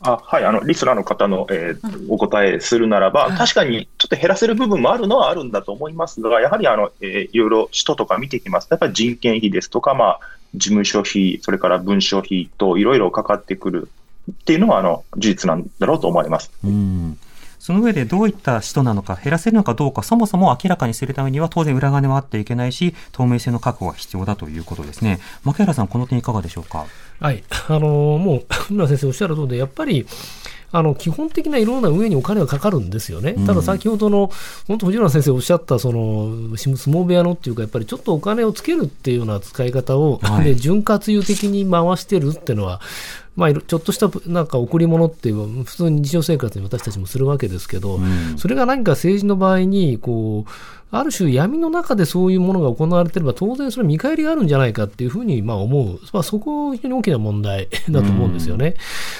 あはい、あのリスナーの方の、えー、お答えするならば、確かにちょっと減らせる部分もあるのはあるんだと思いますが、やはりあの、えー、いろいろ使途とか見ていきますと、やっぱり人件費ですとか、まあ、事務所費、それから文書費といろいろかかってくるっていうのはあの事実なんだろうと思われます。うんその上でどういった人なのか、減らせるのかどうか、そもそも明らかにするためには、当然裏金はあっていけないし、透明性の確保が必要だということですね。牧原さん、この点いかがでしょうか？はい。あのー、もう、村先生おっしゃる通りで、やっぱり、あの基本的ないろんな上にお金がかかるんですよね、ただ先ほどの、本当、藤原先生おっしゃったその相撲部屋のっていうか、やっぱりちょっとお金をつけるっていうような使い方を、はい、で潤滑油的に回してるっていうのは、まあ、ちょっとしたなんか贈り物っていう普通に日常生活に私たちもするわけですけど、うん、それが何か政治の場合にこうある種闇の中でそういうものが行われていれば当然それ見返りがあるんじゃないかっていうふうにまあ思う、まあ、そこ非常に大きな問題だと思うんですよね。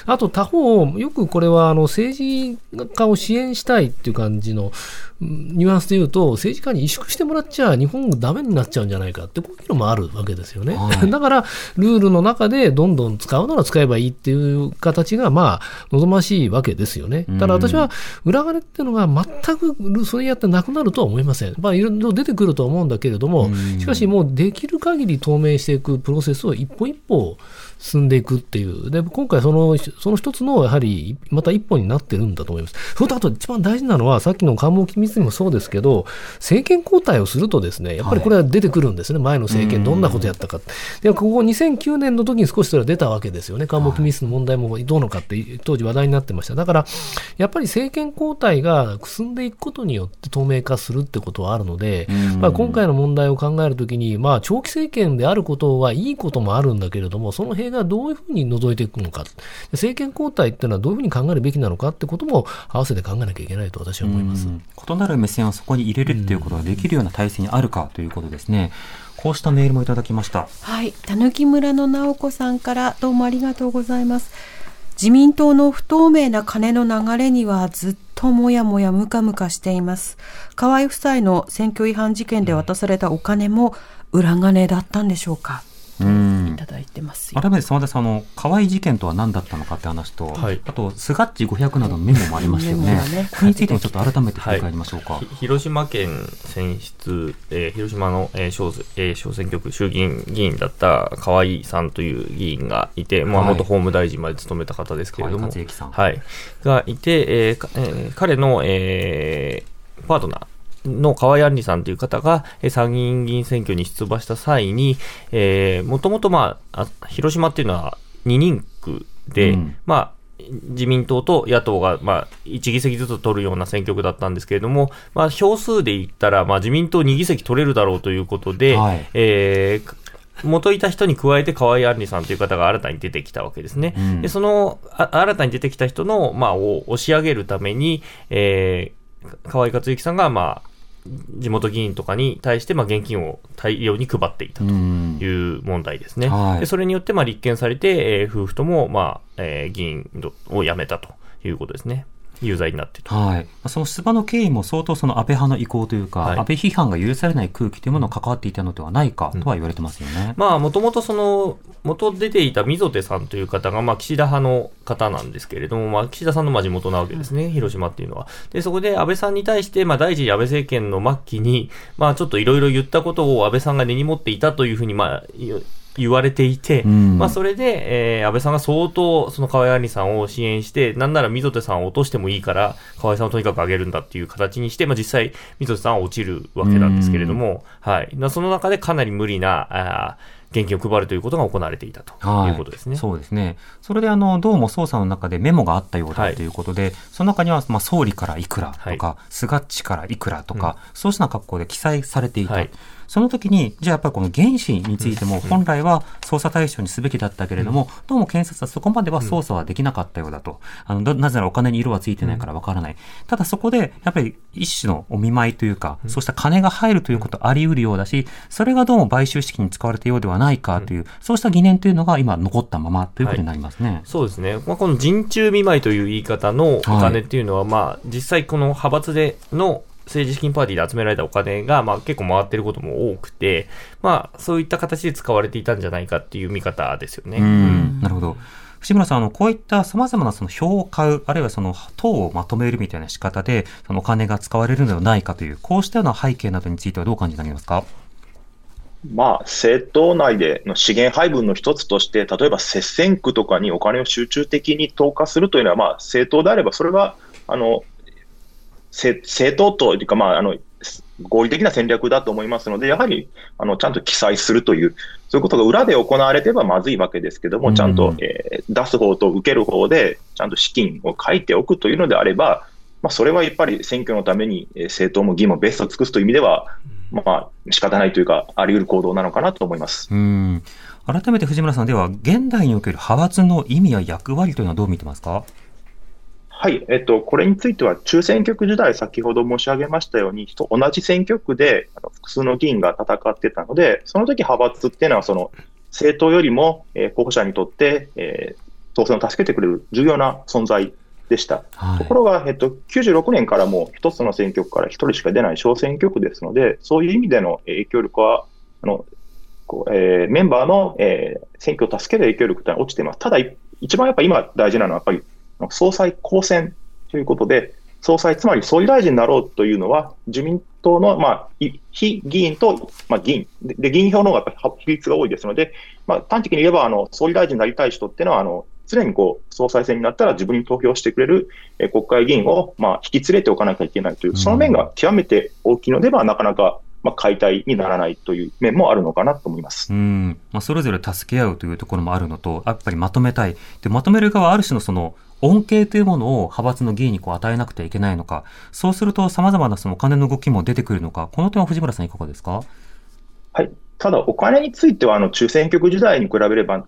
うん、あと他方よくこれはあの政治家を支援したいっていう感じのニュアンスで言うと政治家に萎縮してもらっちゃ日本ダメになっちゃうんじゃないかってこういうのもあるわけですよね。はい、だからルールの中でどんどん使うなら使えばいいっていう形がまあ望ましいわけですよね。ただ私は裏金っていうのが全くそれやってなくなるとは思いません。まあ、いろいろ出てくると思うんだけれども、しかしもうできる限り透明していくプロセスを一歩一歩進んでいくっていう。で、今回その、その一つの、やはり、また一歩になってるんだと思います。それとあと一番大事なのは、さっきの官房機密にもそうですけど、政権交代をするとですね、やっぱりこれは出てくるんですね。はい、前の政権どんなことやったか。で、ここ2009年の時に少しそれは出たわけですよね。官房機密の問題もどうのかって当時話題になってました。だから、やっぱり政権交代が進んでいくことによって透明化するってことはあるので、まあ、今回の問題を考えるときに、まあ、長期政権であることはいいこともあるんだけれども、その辺がどういうふうに除いていくのか、政権交代っていうのはどういうふうに考えるべきなのかってことも合わせて考えなきゃいけないと私は思います異なる目線をそこに入れるっていうことができるような体制にあるかということですね。こうしたメールもいただきました。はい、たぬき村の直子さんからどうもありがとうございます。自民党の不透明な金の流れにはずっともやもやムカムカしています。河合夫妻の選挙違反事件で渡されたお金も裏金だったんでしょうか。いただいてます改めて澤田さん、あの河合事件とは何だったのかって話と、はい、あと、スガッチ500などのメモもありましたよね、ねこれについてもちょっと改めて振り返りましょうか、はい、広島県選出、えー、広島の、えー小えー、小選挙区衆議院議員だった河合さんという議員がいて、まあ、元法務大臣まで務めた方ですけれども、はい、がいて、えーえー、彼の、えー、パートナー、の河合杏里さんという方が、え参議院議員選挙に出馬した際に、えー、もともとまあ、広島っていうのは2人区で、うん、まあ、自民党と野党が、まあ、1議席ずつ取るような選挙区だったんですけれども、まあ、票数で言ったら、まあ、自民党2議席取れるだろうということで、はい、えー元いた人に加えて河合杏里さんという方が新たに出てきたわけですね。うん、でその新たに出てきた人の、まあ、を押し上げるために、えー、河合克行さんが、まあ、地元議員とかに対して、まあ、現金を大量に配っていたという問題ですね。はい、でそれによって、まあ、立件されて、えー、夫婦とも、まあえー、議員を辞めたということですね。有罪になってと、はい、その出馬の経緯も相当その安倍派の意向というか、はい、安倍批判が許されない空気というものが関わっていたのではないかとは言われてますよね。うん、まあ、もともとその、元出ていた溝手さんという方が、まあ、岸田派の方なんですけれども、まあ、岸田さんの地元なわけですね、広島っていうのは。で、そこで安倍さんに対して、まあ、第一次安倍政権の末期に、まあ、ちょっといろいろ言ったことを安倍さんが根に持っていたというふうに、まあ、言われていて、うん、まあそれで、えー、安倍さんが相当、その河合杏里さんを支援して、なんなら溝手さんを落としてもいいから、河合さんをとにかく上げるんだっていう形にして、まあ実際、溝手さんは落ちるわけなんですけれども、うん、はい。その中でかなり無理な、あ現金を配るということが行われていたということですね。はい、そうですね。それであの、どうも捜査の中でメモがあったようだということで、はい、その中には、まあ、総理からいくらとか、はい、菅っちからいくらとか、うん、そうした格好で記載されていた。その時に、じゃあやっぱりこの原資についても本来は捜査対象にすべきだったけれども、どうも検察はそこまでは捜査はできなかったようだと。あのなぜならお金に色はついてないからわからない。ただそこで、やっぱり一種のお見舞いというか、そうした金が入るということあり得るようだし、それがどうも買収資金に使われたようではないかという、そうした疑念というのが今残ったままということになりますね。はい、そうですね。まあ、この人中見舞いという言い方のお金っていうのは、はい、まあ、実際この派閥での政治資金パーティーで集められたお金が、まあ結構回ってることも多くて、まあそういった形で使われていたんじゃないかっていう見方ですよね。うん、なるほど。藤村さん、あの、こういった様々なその票を買う、あるいはその党をまとめるみたいな仕方で、そのお金が使われるのではないかという、こうしたような背景などについてはどう感じになりますか？まあ、政党内での資源配分の一つとして、例えば接戦区とかにお金を集中的に投下するというのは、まあ、政党であれば、それは、あの、政党というか、まあ、あの、合理的な戦略だと思いますので、やはりあのちゃんと記載するという、そういうことが裏で行われてばまずいわけですけども、ちゃんと、えー、出す方と受ける方で、ちゃんと資金を書いておくというのであれば、まあ、それはやっぱり選挙のために政党も議もベストを尽くすという意味では、まあ仕方ないというか、あり得る行動なのかなと思います。うん。改めて藤村さん、では、現代における派閥の意味や役割というのはどう見てますか？はい、えっと、これについては、中選挙区時代、先ほど申し上げましたように、同じ選挙区で複数の議員が戦ってたので、その時派閥っていうのは、その政党よりも、えー、候補者にとって、えー、当選を助けてくれる重要な存在でした。はい、ところが、えっと、96年からも一つの選挙区から一人しか出ない小選挙区ですので、そういう意味での影響力は、あのこうえー、メンバーの、えー、選挙を助ける影響力というのは落ちています。ただ、一番やっぱ今大事なのは、やっぱり総裁公選ということで、総裁、つまり総理大臣になろうというのは、自民党の、まあ、非議員と、まあ、議員。で、議員票の方が比率が多いですので、まあ、端的に言えば、あの総理大臣になりたい人っていうのは、あの常にこう総裁選になったら自分に投票してくれる、え国会議員を、まあ、引き連れておかなきゃいけないという、その面が極めて大きいのでは、なかなかまあ、解体にならないという面もあるのかなと思います。うん。まあ、それぞれ助け合うというところもあるのと、やっぱりまとめたい、でまとめる側はある種のその恩恵というものを派閥の議員にこう与えなくてはいけないのか、そうすると様々なそのお金の動きも出てくるのか、この点は藤村さんいかがですか？はい。ただ、お金については、あの、中選挙区時代に比べれば、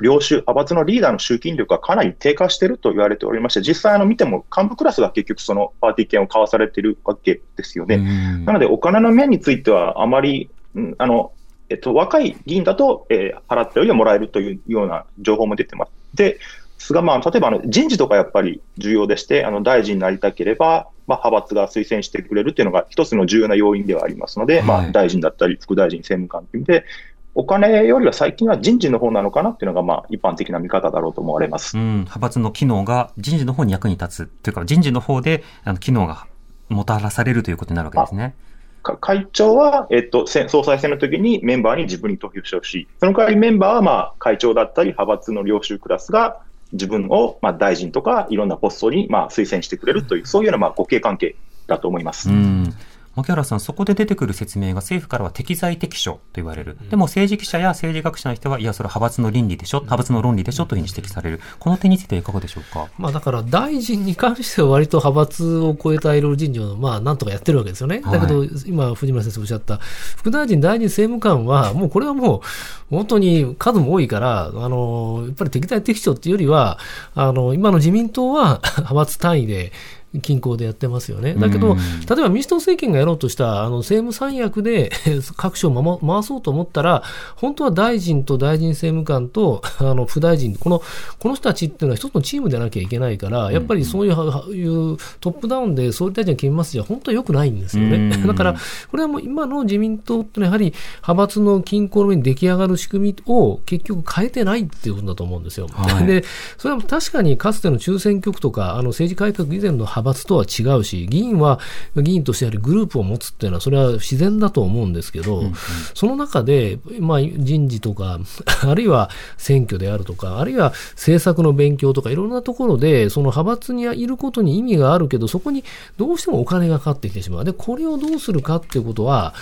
領収、派閥のリーダーの集金力がかなり低下していると言われておりまして、実際あの見ても幹部クラスが結局そのパーティー券を買わされているわけですよね。なので、お金の面についてはあまり、あの、えっと、若い議員だと、えー、払ったよりはもらえるというような情報も出てます。で、菅、まあ、例えばあの人事とかやっぱり重要でして、あの大臣になりたければ、まあ、派閥が推薦してくれるっていうのが一つの重要な要因ではありますので、はい、まあ、大臣だったり副大臣、政務官という意味で、お金よりは最近は人事の方なのかなっていうのが、まあ、一般的な見方だろうと思われます。うん、派閥の機能が人事の方に役に立つというか、人事の方であの機能がもたらされるということになるわけですね。会長は、えっと、総裁選の時にメンバーに自分に投票してほしい。その代わりメンバーは、まあ、会長だったり、派閥の領収クラスが自分を、まあ、大臣とかいろんなポストに、まあ、推薦してくれるという、そういうような、まあ、互恵関係だと思います。うん牧原さん、そこで出てくる説明が政府からは適材適所と言われる。でも政治記者や政治学者の人は、いや、それは派閥の倫理でしょ、派閥の論理でしょ？というふうに指摘される。この点についてはいかがでしょうか？まあだから大臣に関しては割と派閥を超えたいろいろ人事を、まあなんとかやってるわけですよね。だけど、今藤村先生おっしゃった、副大臣、大臣政務官は、もうこれはもう、本当に数も多いから、あの、やっぱり適材適所っていうよりは、あの、今の自民党は 派閥単位で、均衡でやってますよね。だけど、例えば民主党政権がやろうとしたあの政務三役で 各省を回そうと思ったら、本当は大臣と大臣政務官と あの副大臣、このこの人たちっていうのは一つのチームでなきゃいけないから、やっぱりそういう,、いうトップダウンで総理大臣が決めますじゃ、本当は良くないんですよね。だから、これはもう今の自民党ってのはやはり派閥の均衡の上に出来上がる仕組みを結局変えてないっていうことだと思うんですよ。はい、で、それは確かにかつての中選挙区とか、あの政治改革以前の派閥とは違うし、議員は議員としてやはりグループを持つっていうのは、それは自然だと思うんですけど、うんうん、その中で、まあ、人事とか、あるいは選挙であるとか、あるいは政策の勉強とか、いろんなところで、その派閥にいることに意味があるけど、そこにどうしてもお金がかかってきてしまう。で、これをどうするかっていうことは、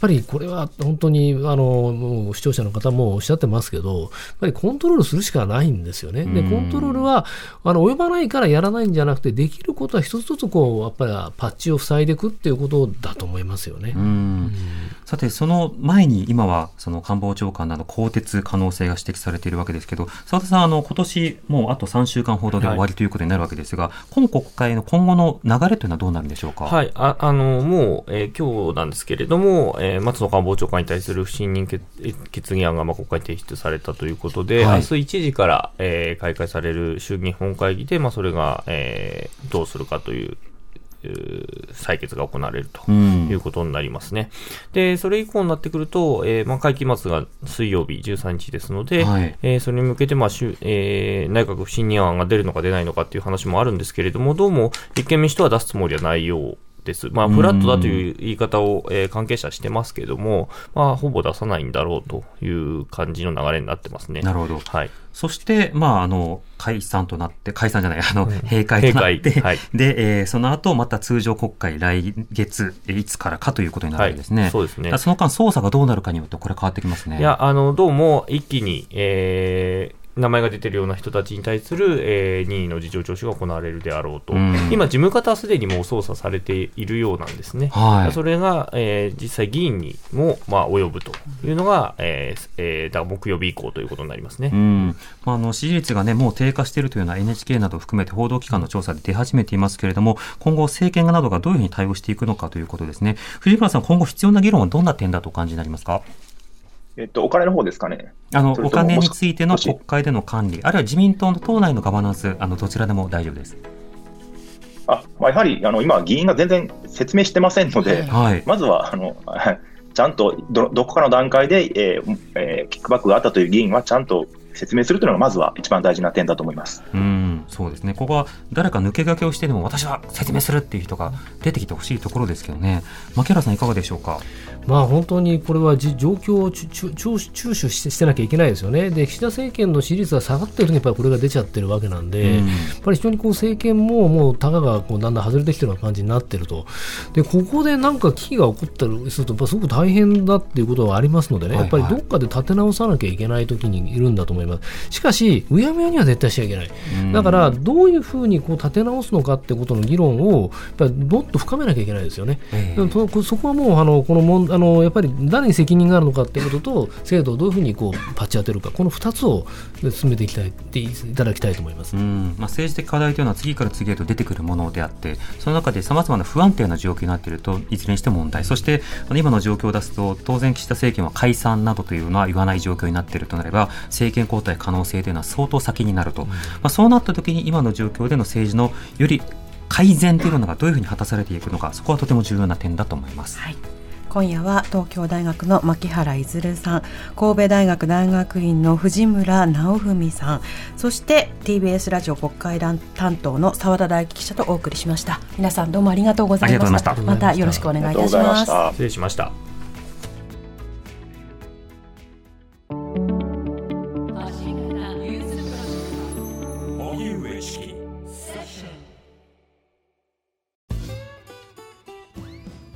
ぱりこれは本当にあの視聴者の方もおっしゃってますけど、やっぱりコントロールするしかないんですよね。で、コントロールはあの及ばないからやらないんじゃなくて、できることは一つずつこうやっぱりパッチを塞いでいくっていうことだと思いますよね。さて、その前に今はその官房長官など更迭可能性が指摘されているわけですけど、澤田さん、あの今年もうあと3週間ほどで終わりということになるわけですが、はい、今国会の今後の流れというのはどうなるんでしょうか？はい、ああのもう、えー、今日なんですけれども、えー、松野官房長官に対する不信任決決議案がまあ国会提出されたということで、はい、明日1時から、えー、開会される衆議院本会議で、まあ、それが、えー、どうするかという採決が行われるということになりますね。うん、で、それ以降になってくると、えー、まあ、会期末が水曜日13日ですので、はい、えー、それに向けて、まあ、えー、内閣不信任案が出るのか出ないのかっていう話もあるんですけれども、どうも立憲民主党は出すつもりはないようです。まあ、フラットだという言い方を、えー、関係者してますけれども、まあ、ほぼ出さないんだろうという感じの流れになってますね。なるほど。はい。そして、まあ、あの、解散となって、解散じゃない、あの、閉会となって、はい、で、えー、その後、また通常国会来月、いつからかということになるわけですね。はい、そうですね。その間、捜査がどうなるかによって、これ変わってきますね。いや、あの、どうも、一気に、えー、名前が出ているような人たちに対する、えー、任意の事情聴取が行われるであろうと、うん、今、事務方はすでにもう捜査されているようなんですね、はい、それが、えー、実際、議員にも、まあ、及ぶというのが、えーえー、だ木曜日以降ということになりますね、うん。まあ、あの支持率が、ね、もう低下しているというような NHK などを含めて報道機関の調査で出始めていますけれども、今後、政権などがどういうふうに対応していくのかということですね、藤村さん、今後、必要な議論はどんな点だとお感じになりますか？えっと、お金の方ですかね。あの、お金についての国会での管理、あるいは自民党の党内のガバナンス、あの、どちらでも大丈夫です。あ、まあ、やはり、あの、今、議員が全然説明してませんので、はい、まずは、あの、ちゃんとど、どこかの段階で、えーえー、キックバックがあったという議員は、ちゃんと説明するというのがまずは一番大事な点だと思います。うんそうですね、ここは誰か抜け駆けをしてでも私は説明するっていう人が出てきてほしいところですけどね、牧原さん、いかがでしょうか？まあ、本当にこれは状況を注視してなきゃいけないですよね、で岸田政権の支持率が下がってるときにやっぱりこれが出ちゃってるわけなんで、うん、やっぱり非常にこう政権ももうたががこうだんだん外れてきてるような感じになってると、でここでなんか危機が起こったりすると、やっぱすごく大変だっていうことはありますのでね、やっぱりどっかで立て直さなきゃいけないときにいるんだと思います。しかし、うやむやには絶対しちゃいけない、だからどういうふうにこう立て直すのかってことの議論を、やっぱりもっと深めなきゃいけないですよね。えー、そこはもうあのこのもんあのやっぱり誰に責任があるのかということと制度をどういうふうにこうパッチ当てるか。この2つを進めていきたいっていただきたいと思います、まあ、政治的課題というのは次から次へと出てくるものであってその中でさまざまな不安定な状況になっているといずれにしても問題。そして今の状況を出すと当然岸田政権は解散などというのは言わない状況になっているとなれば政権交代可能性というのは相当先になると、まあ、そうなった時に今の状況での政治のより改善というものがどういうふうに果たされていくのかそこはとても重要な点だと思います。はい。今夜は東京大学の牧原いずるさん神戸大学大学院の藤村直文さんそして TBS ラジオ国会担当の澤田大樹記者とお送りしました。皆さんどうもありがとうございました。またよろしくお願いいたします。失礼しました